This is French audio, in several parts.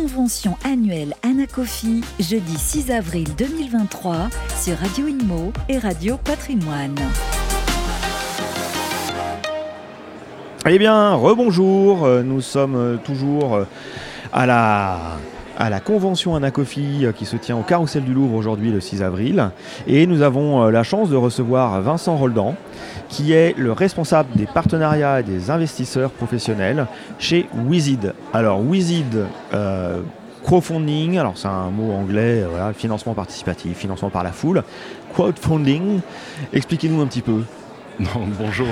convention annuelle Anacofi, jeudi 6 avril 2023 sur Radio Imo et Radio Patrimoine. Eh bien, rebonjour, nous sommes toujours à la, à la convention Anacofi qui se tient au Carrousel du Louvre aujourd'hui le 6 avril. Et nous avons la chance de recevoir Vincent Roldan, qui est le responsable des partenariats et des investisseurs professionnels chez Wizid. Alors Wizid, crowdfunding, alors c'est un mot anglais, voilà, financement participatif, financement par la foule. Crowdfunding, expliquez-nous un petit peu. bonjour.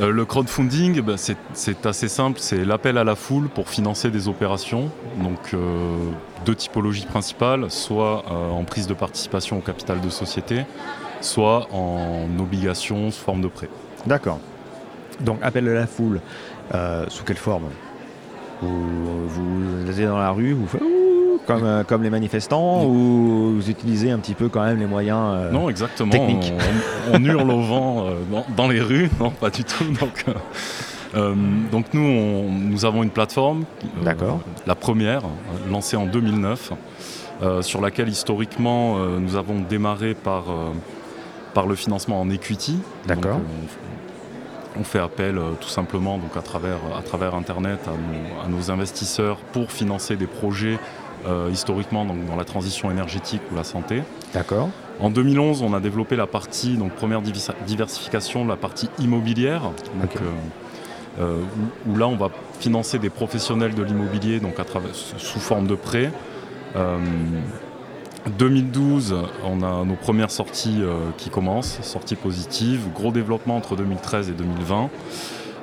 Euh, le crowdfunding, bah, c'est assez simple, c'est l'appel à la foule pour financer des opérations. Donc euh, deux typologies principales, soit euh, en prise de participation au capital de société, soit en obligation sous forme de prêt. D'accord. Donc appel à la foule, sous quelle forme? Vous, vous allez dans la rue, vous faites comme, euh, comme les manifestants ou vous utilisez un petit peu quand même les moyens euh, Non, exactement. Techniques. On, hurle au vent euh, dans, les rues, non, pas du tout. Donc, donc nous, nous avons une plateforme, la première, lancée en 2009, sur laquelle historiquement nous avons démarré par, par le financement en equity. D'accord. On fait appel tout simplement donc à, travers, à travers Internet à nos, investisseurs pour financer des projets euh, historiquement donc, dans la transition énergétique ou la santé. D'accord. En 2011, on a développé la partie, donc première diversification, la partie immobilière, donc, euh, euh, où, là on va financer des professionnels de l'immobilier donc à travers, sous forme de prêt. 2012, on a nos premières sorties qui commencent, sorties positives, gros développement entre 2013 et 2020.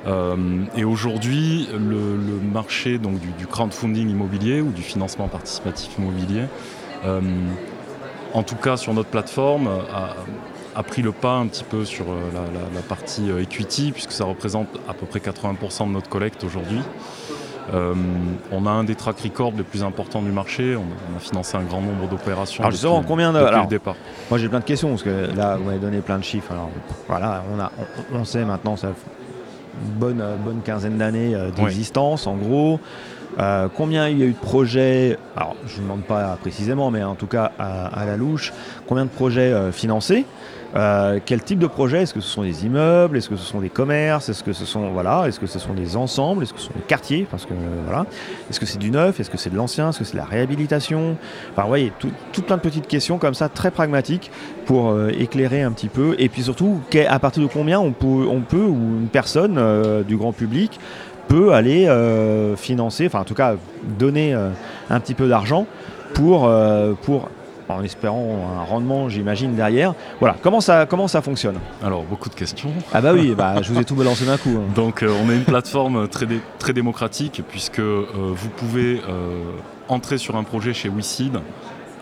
Euh, et aujourd'hui, le, marché donc, du, crowdfunding immobilier ou du financement participatif immobilier, euh, en tout cas sur notre plateforme, a, pris le pas un petit peu sur euh, la, partie equity, puisque ça représente à peu près 80% de notre collecte aujourd'hui. on a un des track records les plus importants du marché. On a, financé un grand nombre d'opérations. Alors justement, combien de alors, le départ Moi, j'ai plein de questions parce que là, vous m'avez donné plein de chiffres. Alors voilà, on a, on sait maintenant, ça bonne, euh, bonne quinzaine d'années euh, d'existence, en gros. Euh, combien il y a eu de projets, alors je ne demande pas précisément, mais en tout cas à, la louche, combien de projets financés? Quel type de projets? Est-ce que ce sont des immeubles? Est-ce que ce sont des commerces? Est-ce que ce sont voilà Est-ce que ce sont des ensembles? Est-ce que ce sont des quartiers? Parce que voilà, est-ce que c'est du neuf? Est-ce que c'est de l'ancien? Est-ce que c'est de la réhabilitation? Enfin, vous voyez, tout, plein de petites questions comme ça, très pragmatiques pour euh, éclairer un petit peu. Et puis surtout, à partir de combien on peut, on peut ou une personne euh, du grand public peut aller euh, financer, enfin en tout cas donner un petit peu d'argent pour, pour en espérant un rendement, j'imagine, derrière. Voilà, comment ça, comment ça fonctionne? Alors, beaucoup de questions. Ah bah oui, bah, je vous ai tout balancé d'un coup. Hein. Donc, on est une plateforme très, très démocratique, puisque vous pouvez entrer sur un projet chez WeSeed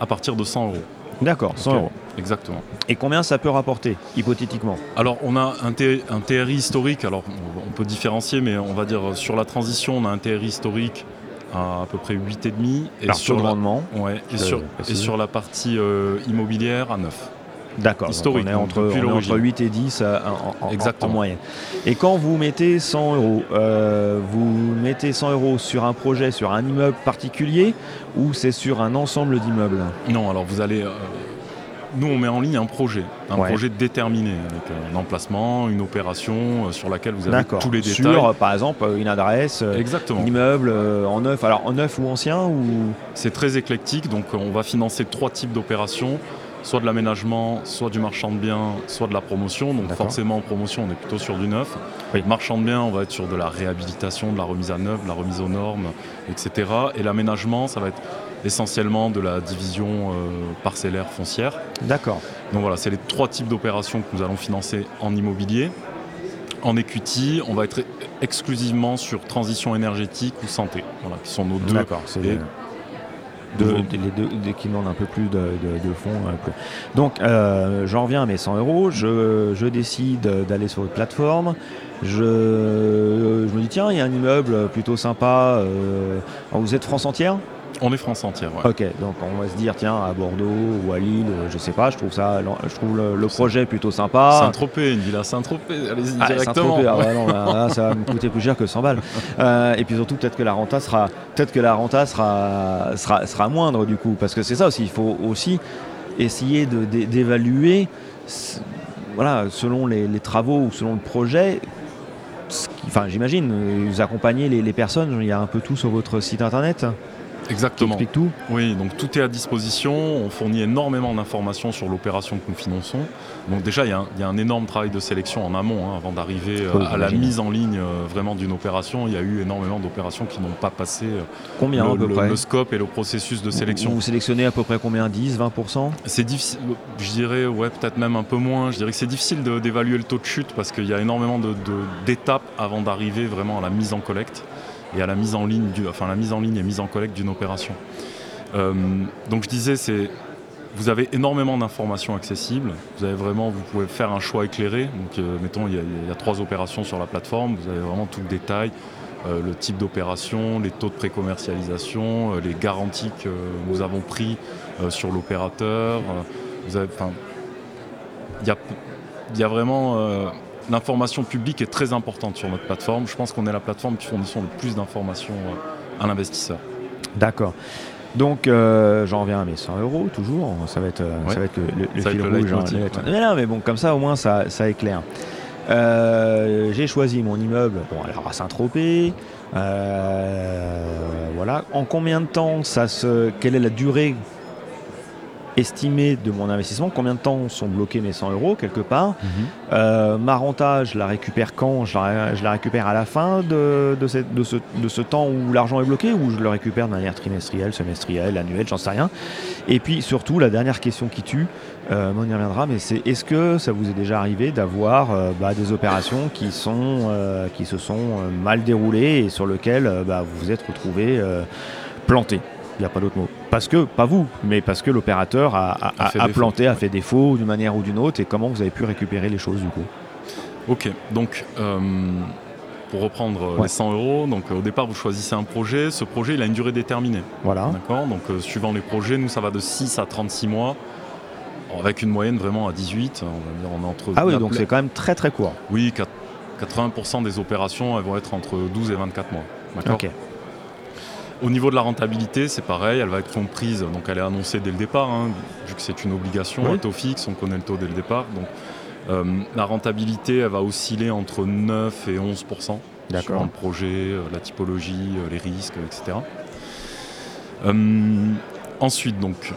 à partir de 100 euros. D'accord, 100 euros. Exactement. Et combien ça peut rapporter, hypothétiquement? Alors, on a un, un, TRI historique, alors on peut différencier, mais on va dire sur la transition, on a un TRI historique à à peu près 8,5. Et sur le rendement ouais, et, sur, et sur la partie euh, immobilière à 9. D'accord, on est entre, entre 8 et 10 euh, en, moyenne. Et quand vous mettez 100 euros, euh, vous mettez 100 euros sur un projet, sur un immeuble particulier ou c'est sur un ensemble d'immeubles? Non, alors vous allez... Euh, nous, on met en ligne un projet, un projet déterminé, avec un emplacement, une opération sur laquelle vous avez tous les détails. Sur, par exemple, une adresse, un immeuble en neuf. Alors, en neuf ou ancien ou... C'est très éclectique, donc on va financer trois types d'opérations soit de l'aménagement, soit du marchand de biens, soit de la promotion. Donc forcément en promotion, on est plutôt sur du neuf. Oui. Marchand de biens, on va être sur de la réhabilitation, de la remise à neuf, de la remise aux normes, etc. Et l'aménagement, ça va être essentiellement de la division euh, parcellaire foncière. D'accord. Donc voilà, c'est les trois types d'opérations que nous allons financer en immobilier. En equity, on va être exclusivement sur transition énergétique ou santé, voilà, qui sont nos deux. D'accord, de, les deux, qui demandent un peu plus de, de, fonds. Donc, euh, j'en reviens à mes 100 euros. Je, je décide d'aller sur votre plateforme. Je, je, me dis, tiens, il y a un immeuble plutôt sympa. Euh, vous êtes France entière? On est France entière. Ok, donc on va se dire tiens à Bordeaux ou à Lille, je sais pas, je trouve ça, je trouve le, projet plutôt sympa. Saint-Tropez, une villa Saint-Tropez, allez-y ah, directement. Ah ça va me coûter plus cher que 100 balles. Euh, et puis surtout peut-être que la renta sera, peut-être que la renta sera, sera, sera moindre du coup, parce que c'est ça aussi, il faut aussi essayer d'évaluer, voilà, selon les, travaux ou selon le projet, enfin j'imagine, vous accompagnez les, les, personnes, il y a un peu tout sur votre site internet Exactement. Explique tout Oui, donc tout est à disposition. On fournit énormément d'informations sur l'opération que nous finançons. Donc déjà, il y, a un énorme travail de sélection en amont hein, avant d'arriver euh, à la mise en ligne euh, vraiment d'une opération. Il y a eu énormément d'opérations qui n'ont pas passé euh, combien, le, le, scope et le processus de sélection. Vous, sélectionnez à peu près combien 10, 20% C'est difficile, je dirais, ouais, peut-être même un peu moins. Je dirais que c'est difficile d'évaluer le taux de chute parce qu'il y a énormément d'étapes avant d'arriver vraiment à la mise en collecte et à la mise en ligne, du, enfin la mise en ligne et mise en collecte d'une opération. Euh, donc je disais, c'est vous avez énormément d'informations accessibles. Vous avez vraiment, vous pouvez faire un choix éclairé. Donc, euh, mettons, il y, a, trois opérations sur la plateforme. Vous avez vraiment tout le détail, euh, le type d'opération, les taux de précommercialisation, les garanties que nous avons pris sur l'opérateur. il y a, vraiment l'information publique est très importante sur notre plateforme. Je pense qu'on est la plateforme qui fournit le plus d'informations euh, à l'investisseur. D'accord. Donc euh, j'en reviens à mes 100 euros toujours. Ça va être, euh, ça va être le, fil rouge. Hein, mais non, mais bon, comme ça au moins ça, ça éclaire. J'ai choisi mon immeuble. Bon, alors à Saint-Tropez. voilà. En combien de temps ça se. Quelle est la durée estimé de mon investissement, combien de temps sont bloqués mes 100 euros quelque part? Euh, ma renta, je la récupère quand? Je la, récupère à la fin de, ce, temps où l'argent est bloqué ou je le récupère de manière trimestrielle, semestrielle, annuelle, j'en sais rien? Et puis surtout, la dernière question qui tue, euh, on y reviendra, mais c'est est-ce que ça vous est déjà arrivé d'avoir euh, bah, des opérations qui se sont mal déroulées et sur lesquelles bah, vous vous êtes retrouvé planté il n'y a pas d'autre mot. Parce que, pas vous, mais parce que l'opérateur a, planté, a fait défaut d'une manière ou d'une autre, et comment vous avez pu récupérer les choses du coup? Ok, donc euh, pour reprendre les 100 euros, donc au départ vous choisissez un projet, ce projet il a une durée déterminée. Voilà. D'accord, donc euh, suivant les projets, nous ça va de 6 à 36 mois. Avec une moyenne vraiment à 18, on va dire on est entre. Ah oui, donc c'est quand même très très court. Oui, 80% des opérations elles vont être entre 12 et 24 mois. D'accord? Ok. Au niveau de la rentabilité, c'est pareil, elle va être comprise, donc elle est annoncée dès le départ, hein, vu que c'est une obligation, un taux fixe, on connaît le taux dès le départ. Donc euh, la rentabilité, elle va osciller entre 9 et 11% sur le projet, euh, la typologie, euh, les risques, etc. ensuite, donc,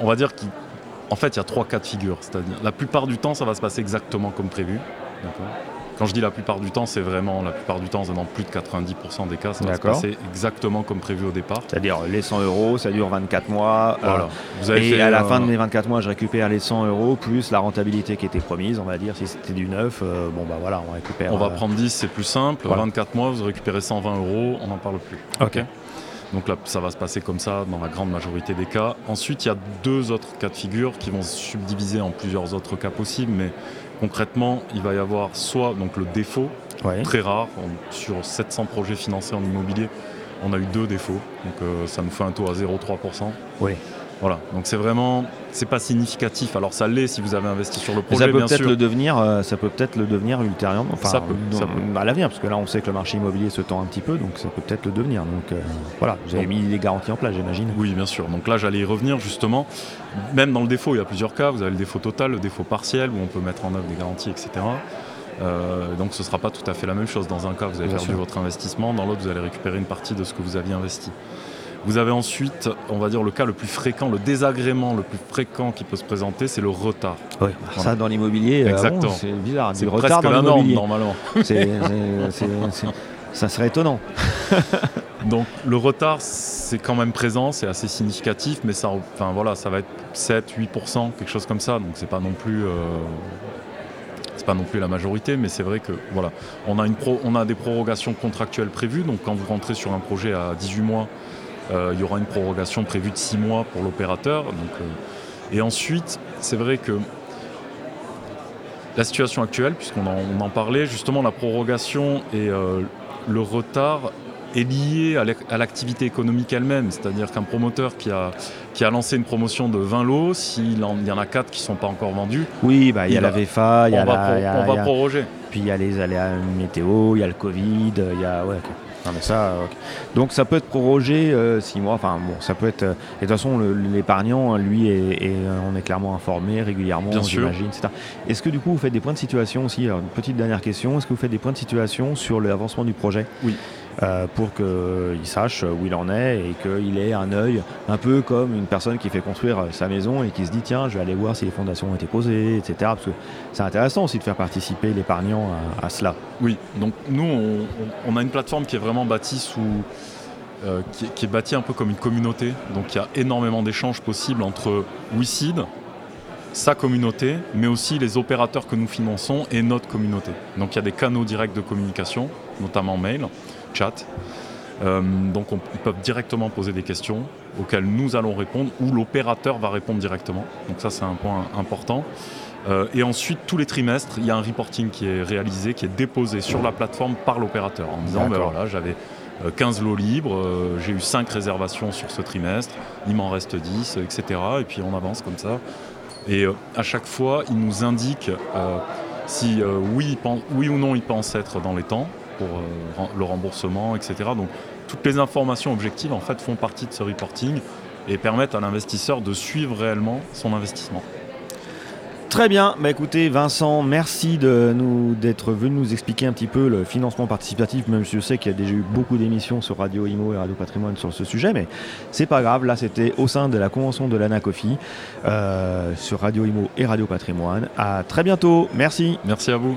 on va dire qu'en fait, il y a trois cas de figure. C'est-à-dire, la plupart du temps, ça va se passer exactement comme prévu. Quand je dis la plupart du temps, c'est vraiment la plupart du temps, dans plus de 90% des cas, ça va se passer exactement comme prévu au départ. C'est-à-dire les 100 euros, ça dure 24 mois. Euh, voilà. Vous avez et à la fin de mes 24 mois, je récupère les 100 euros plus la rentabilité qui était promise, on va dire, si c'était du neuf, euh, bon bah voilà, on récupère. On va euh, prendre 10, c'est plus simple. 24 mois, vous récupérez 120 euros, on n'en parle plus. Ok. Donc là, ça va se passer comme ça dans la grande majorité des cas. Ensuite, il y a deux autres cas de figure qui vont se subdiviser en plusieurs autres cas possibles, mais concrètement, il va y avoir soit donc le défaut, très rare, sur 700 projets financés en immobilier, on a eu deux défauts, donc euh, ça nous fait un taux à 0,3%. Oui. Voilà, donc c'est vraiment, c'est pas significatif. Alors ça l'est si vous avez investi sur le projet. ça peut peut-être le devenir, euh, ça peut peut-être le devenir ultérieurement. Enfin, ça peut, à l'avenir, parce que là on sait que le marché immobilier se tend un petit peu, donc ça peut peut-être le devenir. Donc euh, voilà, vous avez mis les garanties en place, j'imagine. Oui, bien sûr. Donc là j'allais y revenir justement. Même dans le défaut, il y a plusieurs cas. Vous avez le défaut total, le défaut partiel, où on peut mettre en œuvre des garanties, etc. Euh, donc ce ne sera pas tout à fait la même chose. Dans un cas, vous avez perdu votre investissement, dans l'autre, vous allez récupérer une partie de ce que vous aviez investi. Vous avez ensuite, on va dire, le cas le plus fréquent, le désagrément le plus fréquent qui peut se présenter, c'est le retard. Oui, ça dans l'immobilier, euh, c'est bizarre. C'est retard dans la norme normalement. ça serait étonnant. Donc le retard, c'est quand même présent, c'est assez significatif, mais ça, enfin, voilà, ça va être 7-8%, quelque chose comme ça. Donc c'est pas non plus. Euh, c'est pas non plus la majorité, mais c'est vrai que voilà, on a, une on a des prorogations contractuelles prévues. Donc quand vous rentrez sur un projet à 18 mois, il y aura une prorogation prévue de 6 mois pour l'opérateur. Euh, et ensuite, c'est vrai que la situation actuelle, puisqu'on en, parlait, justement la prorogation et euh, le retard est lié à l'activité économique elle-même. C'est-à-dire qu'un promoteur qui a, qui a lancé une promotion de 20 lots, s'il y en a 4 qui ne sont pas encore vendus. Oui, bah, il y a la VFA, il y a la, on va proroger. Puis il y a les aléas météo, il y a le Covid, il y a. Ouais, mais ça, Donc ça peut être prorogé 6 euh, mois, enfin bon, ça peut être. Euh, et de toute façon, l'épargnant, lui, est, euh, on est clairement informé régulièrement, j'imagine, etc. Est-ce que du coup, vous faites des points de situation aussi? Alors, une petite dernière question, est-ce que vous faites des points de situation sur l'avancement du projet? Oui. Euh, pour qu'il sache où il en est et qu'il ait un œil un peu comme une personne qui fait construire sa maison et qui se dit tiens je vais aller voir si les fondations ont été posées, etc. Parce que c'est intéressant aussi de faire participer l'épargnant à, cela. Oui, donc nous on, a une plateforme qui est vraiment bâtie sous... Euh, qui, est bâtie un peu comme une communauté. Donc il y a énormément d'échanges possibles entre WeSeed, sa communauté, mais aussi les opérateurs que nous finançons et notre communauté. Donc il y a des canaux directs de communication, notamment mail chat. Euh, donc ils peuvent directement poser des questions auxquelles nous allons répondre ou l'opérateur va répondre directement. Donc ça c'est un point important. Euh, et ensuite, tous les trimestres, il y a un reporting qui est réalisé, qui est déposé sur la plateforme par l'opérateur en disant ben voilà, j'avais 15 euh, lots libres, j'ai eu 5 réservations sur ce trimestre, il m'en reste 10, etc. Et puis on avance comme ça. Et à chaque fois, il nous indique si oui, oui ou non il pense être dans les temps pour euh, le remboursement, etc. Donc toutes les informations objectives en fait font partie de ce reporting et permettent à l'investisseur de suivre réellement son investissement. Très bien, bah écoutez Vincent, merci de nous d'être venu nous expliquer un petit peu le financement participatif, même si je sais qu'il y a déjà eu beaucoup d'émissions sur Radio Imo et Radio Patrimoine sur ce sujet, mais c'est pas grave, là c'était au sein de la convention de l'ANACOFI euh, sur Radio Imo et Radio Patrimoine. À très bientôt, merci. Merci à vous